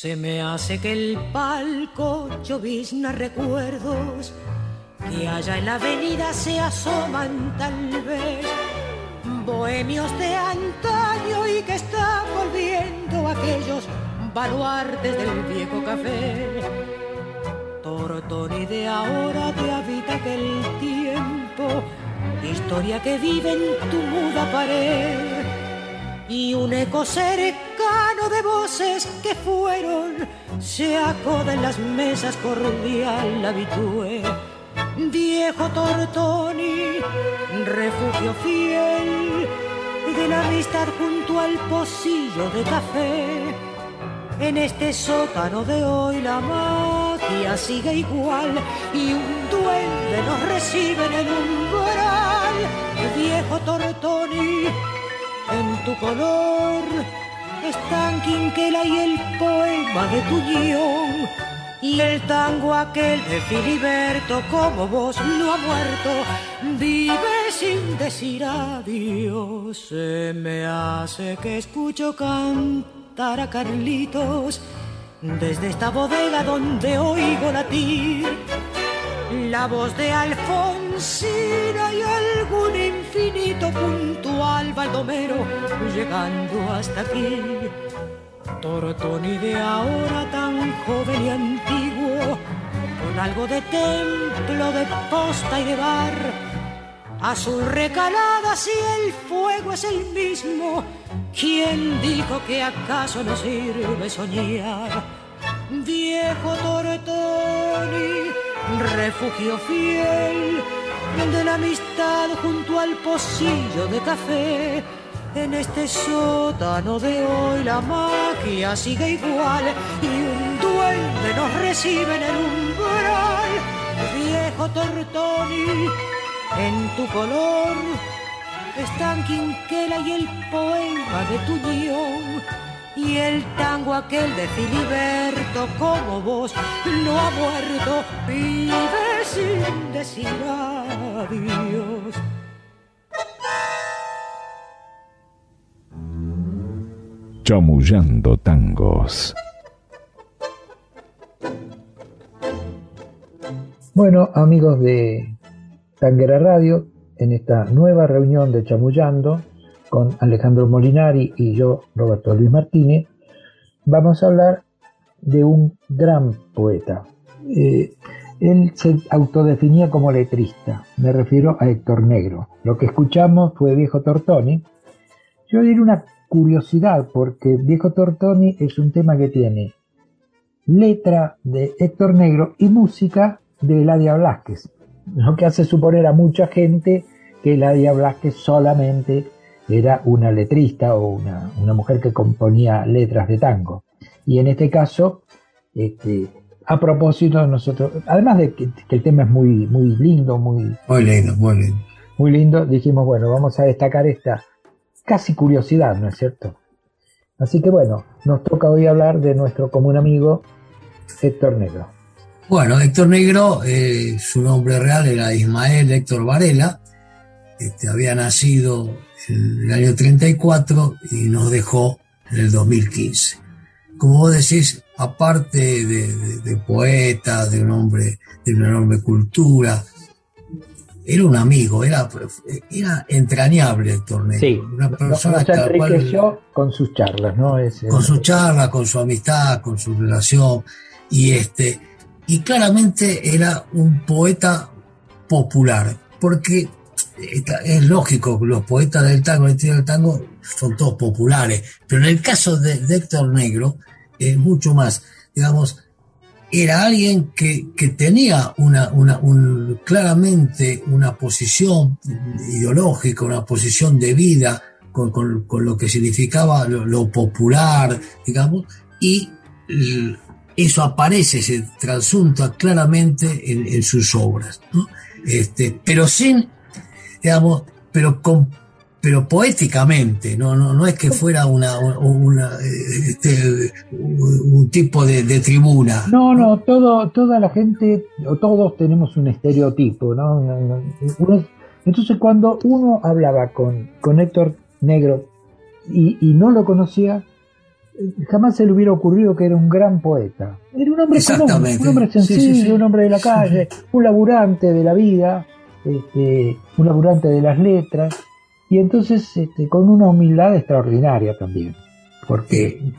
Se me hace que el palco llovizna recuerdos que allá en la avenida se asoman tal vez bohemios de antaño y que están volviendo aquellos baluartes del viejo café. Tortoni de ahora te habita aquel tiempo, historia que vive en tu muda pared y un eco cercano de voces que fueron se acoda en las mesas cordial habitué. Viejo Tortoni, refugio fiel de la amistad junto al pocillo de café. En este sótano de hoy la magia sigue igual y un duende nos recibe en el umbral. Viejo Tortoni, en tu color. Están Quinquela y el poema de tu guion. Y el tango aquel de Filiberto como vos no ha muerto vive sin decir adiós. Se me hace que escucho cantar a Carlitos desde esta bodega donde oigo latir la voz de Alfonsina y algún infinito puntual baldomero llegando hasta aquí. Tortoni de ahora tan joven y antiguo, con algo de templo, de posta y de bar. Azul recalada si el fuego es el mismo, ¿quién dijo que acaso no sirve soñar? Viejo Tortoni, refugio fiel de la amistad junto al pocillo de café. En este sótano de hoy la magia sigue igual y un duende nos recibe en el umbral. Viejo Tortoni, en tu color están Quinquela y el poema de tu guion y el tango aquel de Filiberto como vos no ha muerto, vive sin decir adiós. Chamullando tangos. Bueno, amigos de Tanguera Radio, en esta nueva reunión de Chamullando, con Alejandro Molinari y yo, Roberto Luis Martínez, vamos a hablar de un gran poeta. Eh, él se autodefinía como letrista, me refiero a Héctor Negro. Lo que escuchamos fue Viejo Tortoni. Yo diré una curiosidad, porque Viejo Tortoni es un tema que tiene letra de Héctor Negro y música de Eladia Blasquez, lo que hace suponer a mucha gente que Eladia Blasquez solamente era una letrista o una, mujer que componía letras de tango. Y en este caso, este, a propósito, nosotros, además de que, el tema es muy, muy lindo, muy, muy lindo, muy lindo. Muy lindo, dijimos, bueno, vamos a destacar esta casi curiosidad, ¿no es cierto? Así que bueno, nos toca hoy hablar de nuestro común amigo Héctor Negro. Bueno, Héctor Negro, eh, su nombre real era Ismael Héctor Varela, este, había nacido en el año 34 y nos dejó en el 2015. Como vos decís, aparte de, poeta, de un hombre de una enorme cultura, era un amigo, era, era entrañable el torneo. Sí, una persona se enriqueció con sus charlas, ¿no? con su charla, con su amistad, con su relación. Y, este, y claramente era un poeta popular, porque es lógico, los poetas del tango, el estilo del tango, son todos populares, pero en el caso de, Héctor Negro, eh, mucho más. Digamos, era alguien que, que tenía una, una un, claramente una posición ideológica, una posición de vida con, con, lo que significaba lo, lo popular, digamos, y eso aparece, se transunta claramente en, en sus obras, ¿no? este, pero sin, digamos, pero con pero poéticamente, no, no, no es que fuera una, una este, un tipo de, de, tribuna. No, no, todo, toda la gente, o todos tenemos un estereotipo, ¿no? Uno, entonces cuando uno hablaba con, con Héctor Negro y, y, no lo conocía, jamás se le hubiera ocurrido que era un gran poeta. Era un hombre común, un hombre sencillo, sí, sí, sí. un hombre de la calle, un laburante de la vida, este, un laburante de las letras y entonces este, con una humildad extraordinaria también, porque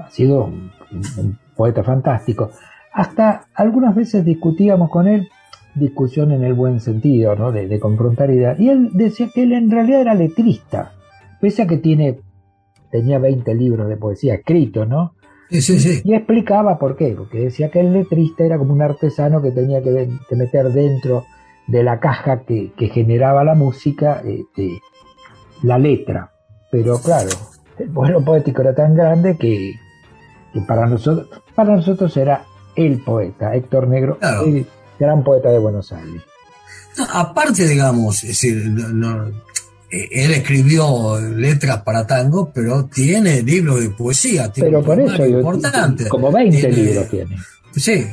ha sido un, un, poeta fantástico. Hasta algunas veces discutíamos con él, discusión en el buen sentido, ¿no? de, de confrontar ideas, y él decía que él en realidad era letrista, pese a que tiene, tenía 20 libros de poesía escritos, ¿no? Sí, sí, sí. Y explicaba por qué, porque decía que el letrista era como un artesano que tenía que, que meter dentro de la caja que, que generaba la música, este, la letra. Pero claro, el pueblo poético era tan grande que, que, para, nosotros, para nosotros era el poeta, Héctor Negro, claro. el gran poeta de Buenos Aires. No, aparte, digamos, es decir, no, no, él escribió letras para tango, pero tiene libros de poesía. Tiene pero por eso, importante. como 20 tiene, libros tiene. Sí,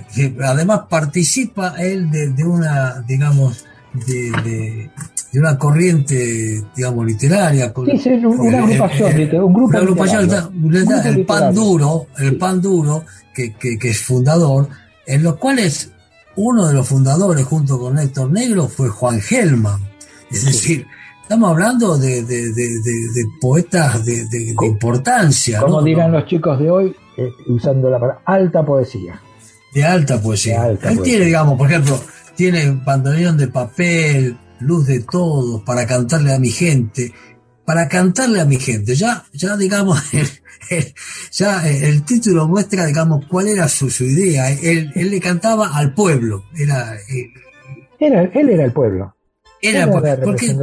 además participa él de, de una, digamos, de, de, de, una corriente, digamos, literaria. Con, sí, sí, una agrupación, el, el, un grupo una agrupación, literario. el pan duro, el sí. pan duro, que, que, que, es fundador, en los cuales uno de los fundadores, junto con Héctor Negro, fue Juan Gelman. Es sí. decir, estamos hablando de, de, de poetas de, importancia. Como ¿no? dirán los chicos de hoy, eh, usando la palabra alta poesía de alta poesía. De alta Él poesía. tiene, digamos, por ejemplo, tiene bandoneón de papel, luz de todos, para cantarle a mi gente, para cantarle a mi gente. Ya, ya digamos, el, el, ya el título muestra, digamos, cuál era su, su idea. Él, él, le cantaba al pueblo. Era, él, era, él era el pueblo. Era, el pueblo. Porque, y,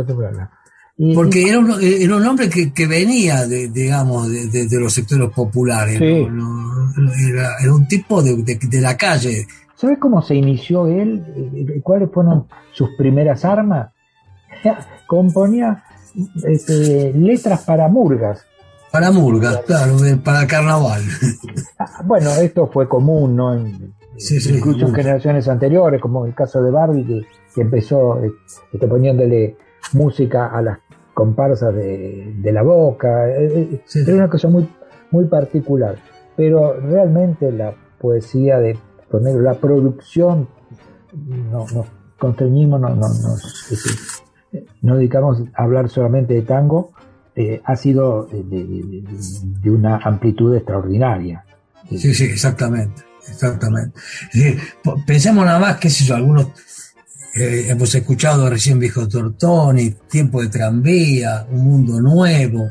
porque era, un, era un hombre que, que venía, de, digamos, de, de, de, los sectores populares. Sí. ¿no? No, era, era, un tipo de, de, la calle. ¿Sabes cómo se inició él? ¿Cuáles fueron sus primeras armas? Componía este, letras para murgas. Para murgas, claro, para carnaval. bueno, esto fue común, ¿no? En, sí, sí, incluso en generaciones anteriores, como el caso de Barbie, que, que empezó este, poniéndole música a las comparsas de, de la boca. Sí. Era una cosa muy, muy particular. Pero realmente la poesía de Negro, la producción, no, nos constreñimos, no, no, nos, no dedicamos a hablar solamente de tango, eh, ha sido de, de, de, una amplitud extraordinaria. Sí, sí, exactamente, exactamente. Pensemos nada más, qué sé yo, algunos eh, hemos escuchado recién Viejo Tortoni, Tiempo de Tranvía, Un Mundo Nuevo,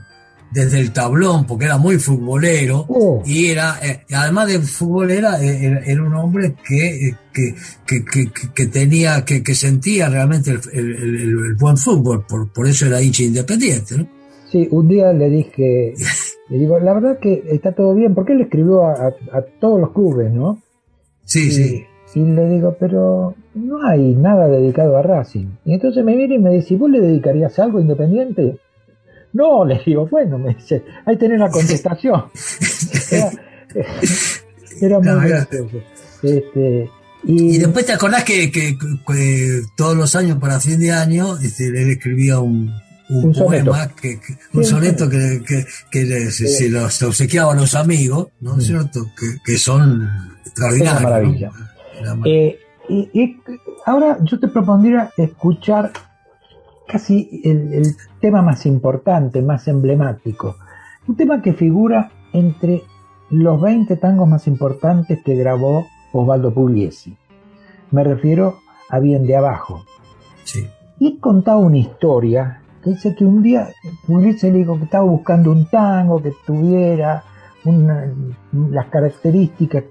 desde el tablón, porque era muy futbolero, oh. y era, eh, además de futbolera, eh, era, era, un hombre que, que, que, que, que tenía, que, sentía realmente el, el, el, el, buen fútbol, por, por eso era hincha independiente, ¿no? Sí, un día le dije, le digo, la verdad que está todo bien, porque él escribió a, a, a todos los clubes, ¿no? Sí, y, sí. Y le digo, pero no hay nada dedicado a Racing. Y entonces me viene y me dice, ¿vos le dedicarías algo independiente? No, le digo, bueno, me dice, ahí tenés la contestación. era, era, muy no, gracioso. Este, y, y, después te acordás que, que, que, todos los años para fin de año este, él escribía un, un, un poema, que, que, un sí, soneto que, que, que le, se, se, los obsequiaba a los amigos, ¿no es sí. cierto? Que, son extraordinarios. Una maravilla. ¿no? Eh, y, y, ahora yo te propondría escuchar casi el, el, tema más importante, más emblemático. Un tema que figura entre los 20 tangos más importantes que grabó Osvaldo Pugliesi. Me refiero a Bien de Abajo. Sí. Y contaba una historia que dice que un día Pugliesi le dijo que estaba buscando un tango que tuviera las características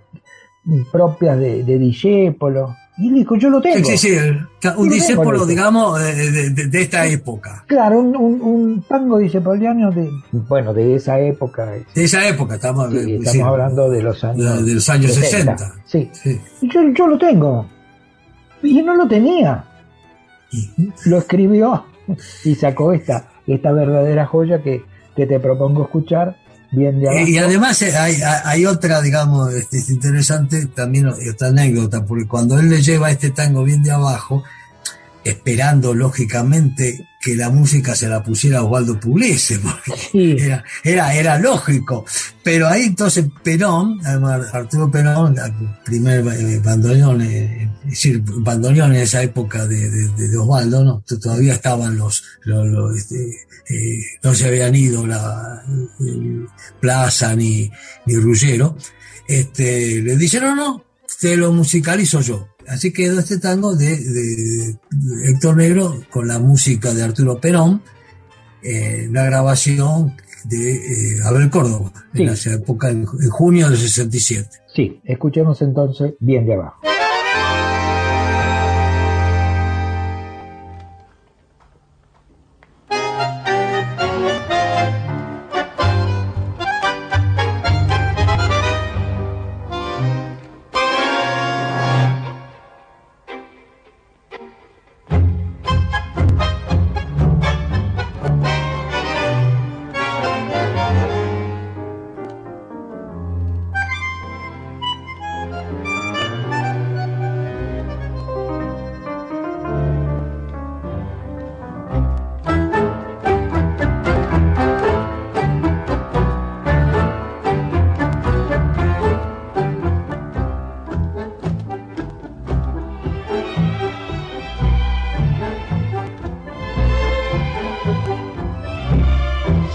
propias de, de Discépolo. Y dijo, yo lo tengo. Sí, sí, sí. Un discépolo, digamos, de, esta época. Claro, un, un, tango discepoliano de, bueno, de esa época. De esa época, estamos, estamos hablando de los años, de los años 60. Sí. Y yo, yo lo tengo. Y no lo tenía. Lo escribió y sacó esta, esta verdadera joya que, que te propongo escuchar y, además eh, hay, otra, digamos, este, es interesante también, otra anécdota, porque cuando él le lleva este tango bien de abajo, esperando lógicamente que la música se la pusiera Osvaldo Pugliese, porque era, era, era lógico. Pero ahí entonces Perón, Arturo Perón, el primer eh, bandoneón, eh, es decir, bandoneón en esa época de, de, Osvaldo, ¿no? todavía estaban los, los, este, eh, no se habían ido la, Plaza ni, ni Ruggero, este, le dice, no, no, te lo musicalizo yo. Así quedó este tango de, Héctor Negro con la música de Arturo Perón, eh, la grabación de eh, Abel Córdoba, en esa época, en, en junio del 67. Sí, escuchemos entonces bien de abajo.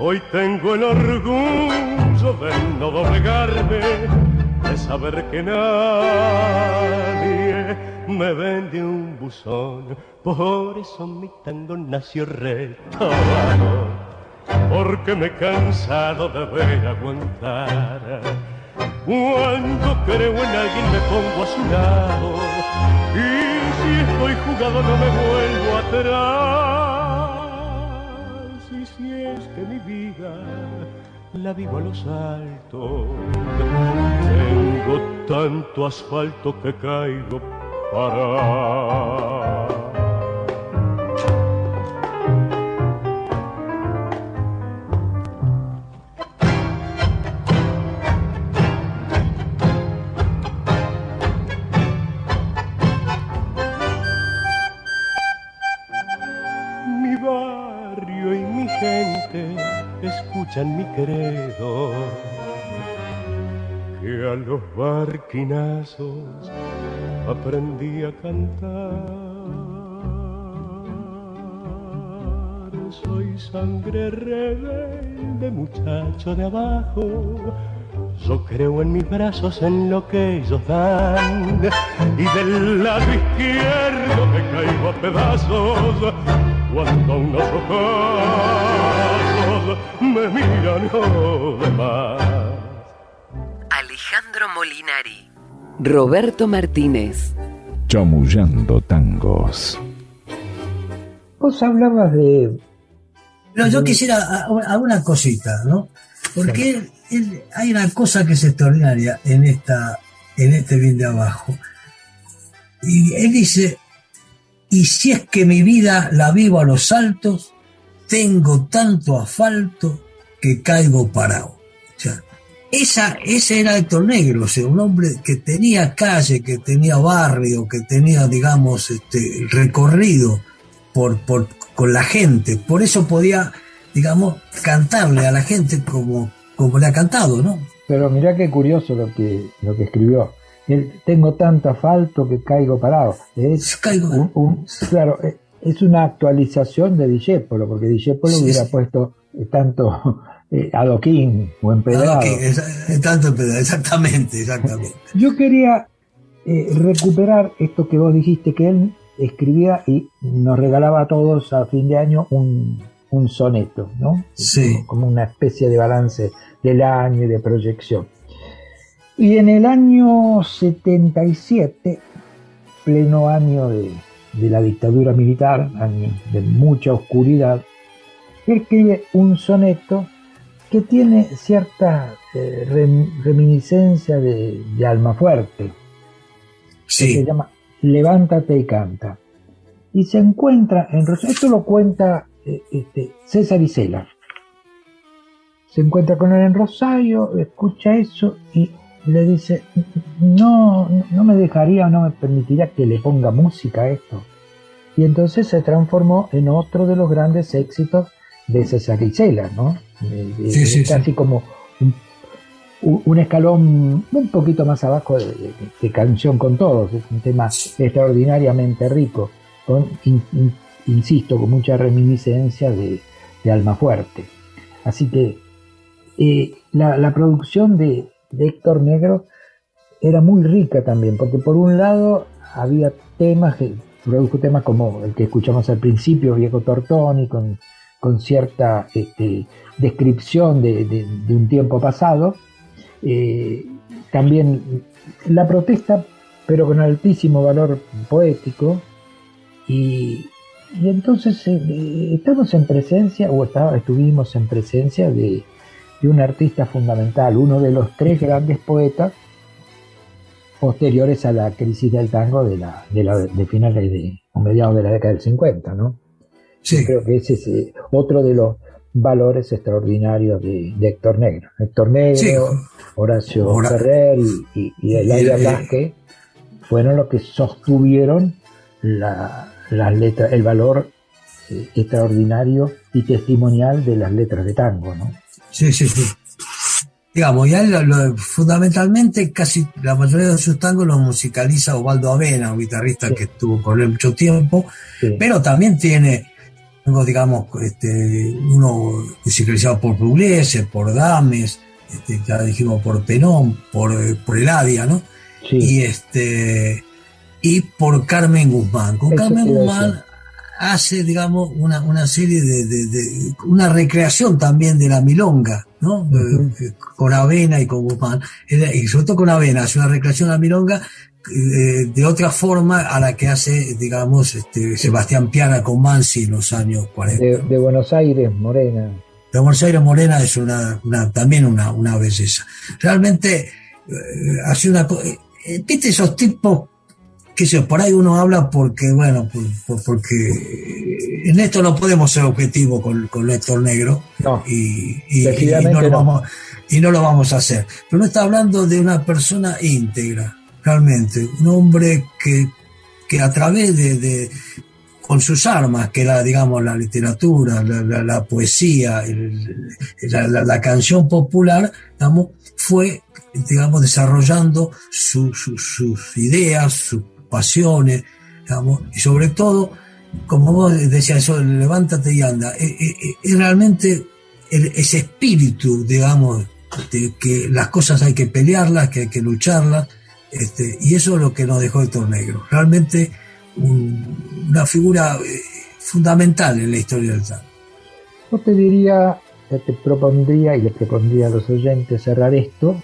Hoy tengo el orgullo de no doblegarme, de saber que nadie me vende un buzón. Por eso mi tango nació retomado, porque me he cansado de ver aguantar. Cuando creo en alguien me pongo a su lado y si estoy jugado no me vuelvo atrás. Que mi vida la vivo a los altos, tengo tanto asfalto que caigo para en mi credo, que a los barquinazos aprendí a cantar. Soy sangre rebelde, muchacho de abajo. Yo creo en mis brazos, en lo que ellos dan. Y del lado izquierdo me caigo a pedazos cuando unos ojos me miran demás. Alejandro Molinari. Roberto Martínez. Chamullando tangos. Vos hablabas de... No, yo quisiera alguna cosita, ¿no? Porque hay una cosa que es extraordinaria en, esta, en este bien de abajo. Y él dice, y si es que mi vida la vivo a los altos, tengo tanto asfalto que caigo parado. O sea, esa, ese era Héctor Negro, o sea, un hombre que tenía calle, que tenía barrio, que tenía, digamos, este, recorrido por, por, con la gente. Por eso podía, digamos, cantarle a la gente como, como le ha cantado, ¿no? Pero mirá qué curioso lo que, lo que escribió. Tengo tanto asfalto que caigo parado. Es caigo. claro, es una actualización de Discepolo, porque Discepolo hubiera puesto tanto eh, adoquín o empedrado. es, tanto empedrado, exactamente, exactamente. Yo quería eh, recuperar esto que vos dijiste, que él escribía y nos regalaba a todos a fin de año un, un soneto, ¿no? Sí. Como, una especie de balance del año y de proyección. Y en el año 77, pleno año de, de la dictadura militar, año de mucha oscuridad, escribe un soneto que tiene cierta eh, reminiscencia de, Alma Fuerte. Sí. se llama Levántate y canta. Y se encuentra en Rosario, esto lo cuenta eh, este, César Isela. Se encuentra con él en Rosario, escucha eso y le dice, no, no me dejaría o no me permitiría que le ponga música a esto. Y entonces se transformó en otro de los grandes éxitos de César Isela, ¿no? casi como un, escalón un poquito más abajo de, Canción con Todos, es un tema extraordinariamente rico, con, insisto, con mucha reminiscencia de, Alma Fuerte. Así que eh, la, producción de, Héctor Negro era muy rica también, porque por un lado había temas que produjo temas como el que escuchamos al principio, Viejo Tortoni, con con cierta este, descripción de, un tiempo pasado. Eh, también la protesta, pero con altísimo valor poético. Y, entonces eh, estamos en presencia, o estuvimos en presencia de, un artista fundamental, uno de los tres grandes poetas posteriores a la crisis del tango de, la, de, la, de finales de, o mediados de la década del 50, ¿no? Creo que ese es eh, otro de los valores extraordinarios de, Héctor Negro. Héctor Negro, Horacio Ferrer y, y, Eladia Blasque fueron los que sostuvieron la, las letras, el valor eh, extraordinario y testimonial de las letras de tango, ¿no? Sí, sí, sí. Digamos, ya fundamentalmente casi la mayoría de sus tangos los musicaliza Osvaldo Avena, un guitarrista que estuvo con él mucho tiempo, pero también tiene digamos, este, uno musicalizado por Pugliese, por Dames, este, ya dijimos por Penón, por, por Eladia, ¿no? Y este y por Carmen Guzmán. Con Carmen Guzmán hace, digamos, una, una serie de, una recreación también de la milonga, ¿no? Eh, con Avena y con Guzmán. Y sobre todo con Avena, hace una recreación de la milonga eh, de otra forma a la que hace, digamos, este, Sebastián Piana con Mansi en los años 40. De, Buenos Aires, Morena. De Buenos Aires, Morena es una, también una, una belleza. Realmente, eh, hace una eh, ¿Viste esos tipos sé, por ahí uno habla porque, bueno, porque en esto no podemos ser objetivos con, con Héctor Negro y, no lo Vamos, y no lo vamos a hacer. Pero no está hablando de una persona íntegra, realmente, un hombre que, que a través de, con sus armas, que era, digamos, la literatura, la, poesía, la, canción popular, digamos, fue, digamos, desarrollando sus ideas, sus pasiones, digamos, y sobre todo, como vos decías, eso, levántate y anda, es, realmente ese espíritu, digamos, de que las cosas hay que pelearlas, que hay que lucharlas, este, y eso es lo que nos dejó Héctor Negro. Realmente una figura eh, fundamental en la historia del tango. Yo te diría, te propondría y le propondría a los oyentes cerrar esto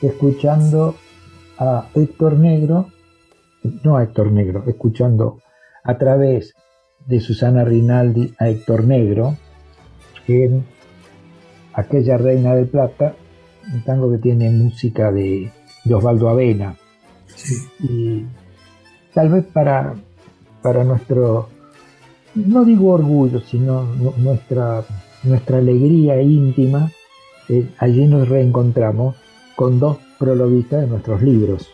escuchando a Héctor Negro, no a Héctor Negro, escuchando a través de Susana Rinaldi a Héctor Negro en aquella Reina del Plata, un tango que tiene música de Osvaldo Avena, y tal vez para, para nuestro, no digo orgullo, sino nuestra, nuestra alegría íntima, eh, allí nos reencontramos con dos prologuistas de nuestros libros.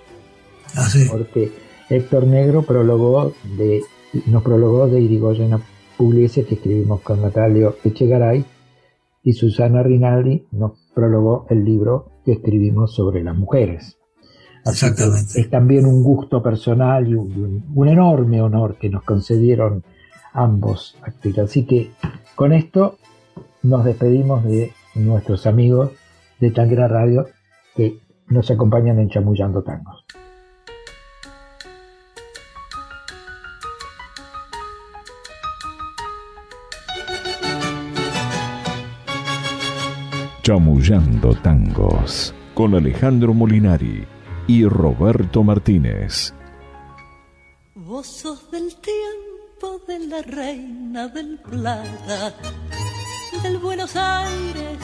Ah, Porque Héctor Negro prologó de, nos prologó de Irigoyen Pugliese, que escribimos con Natalio Echegaray, y Susana Rinaldi nos prologó el libro que escribimos sobre las mujeres. Exactamente. es también un gusto personal y un, enorme honor que nos concedieron ambos actores. Así que con esto nos despedimos de nuestros amigos de Tangra Radio que nos acompañan en Chamullando Tangos. Chamullando Tangos con Alejandro Molinari y Roberto Martínez. Vos sos del tiempo de la reina del plata, del Buenos Aires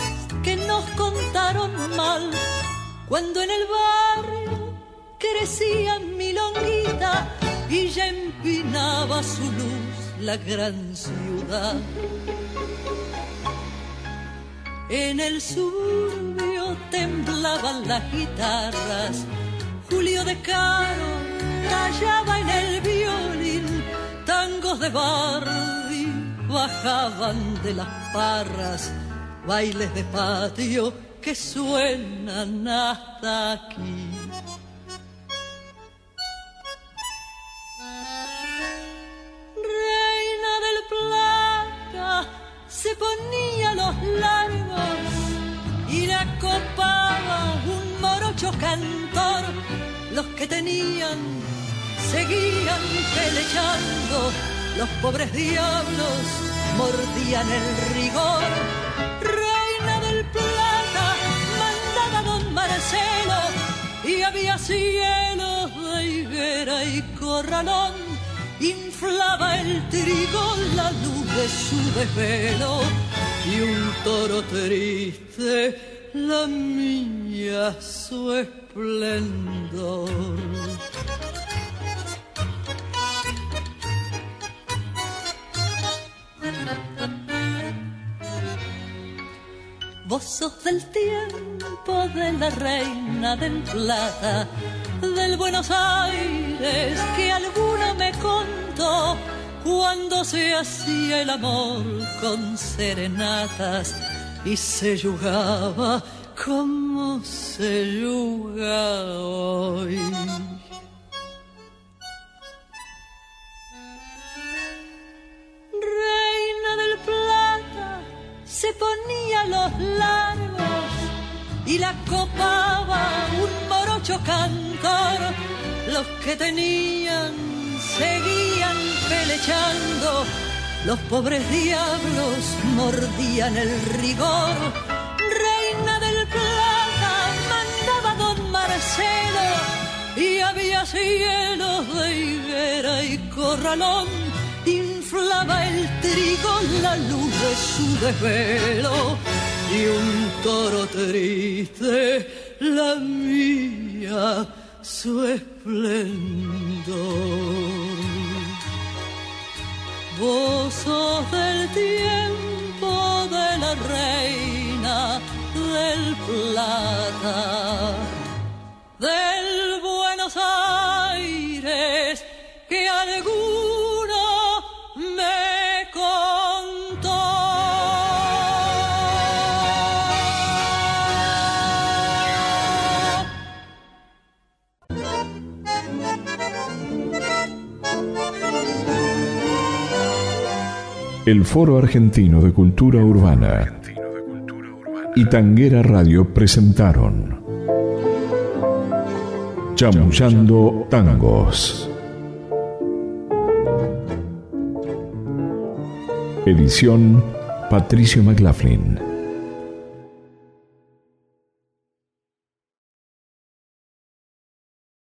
que nos contaron mal, cuando en el barrio crecía mi longuita y ya empinaba su luz la gran ciudad. En el suburbio temblaban las guitarras, Julio de Caro callaba en el violín, tangos de Bardi bajaban de las parras, bailes de patio que suenan hasta aquí. Reina del Plata se ponía cantor. Los que tenían seguían peleando, los pobres diablos mordían el rigor. Reina del Plata mandaba don Marcelo y había cielos de higuera y corralón inflaba el trigo la luz de su desvelo y un toro triste la mía su esplendor. Vos sos del tiempo de la reina del plata del Buenos Aires que alguno me contó cuando se hacía el amor con serenatas y se jugaba como se yuga hoy. Reina del Plata se ponía los largos y la copaba un morocho cantor. Los que tenían seguían pelechando, los pobres diablos mordían el rigor. Y había cielos de higuera y corralón. Inflaba el trigo la luz de su desvelo y un toro triste la mía su esplendor. Vos del tiempo de la reina del plata, del Buenos Aires que alguno me el Foro Argentino de Cultura Urbana y Tanguera Radio presentaron Chamullando Tangos. Edición Patricio McLaughlin.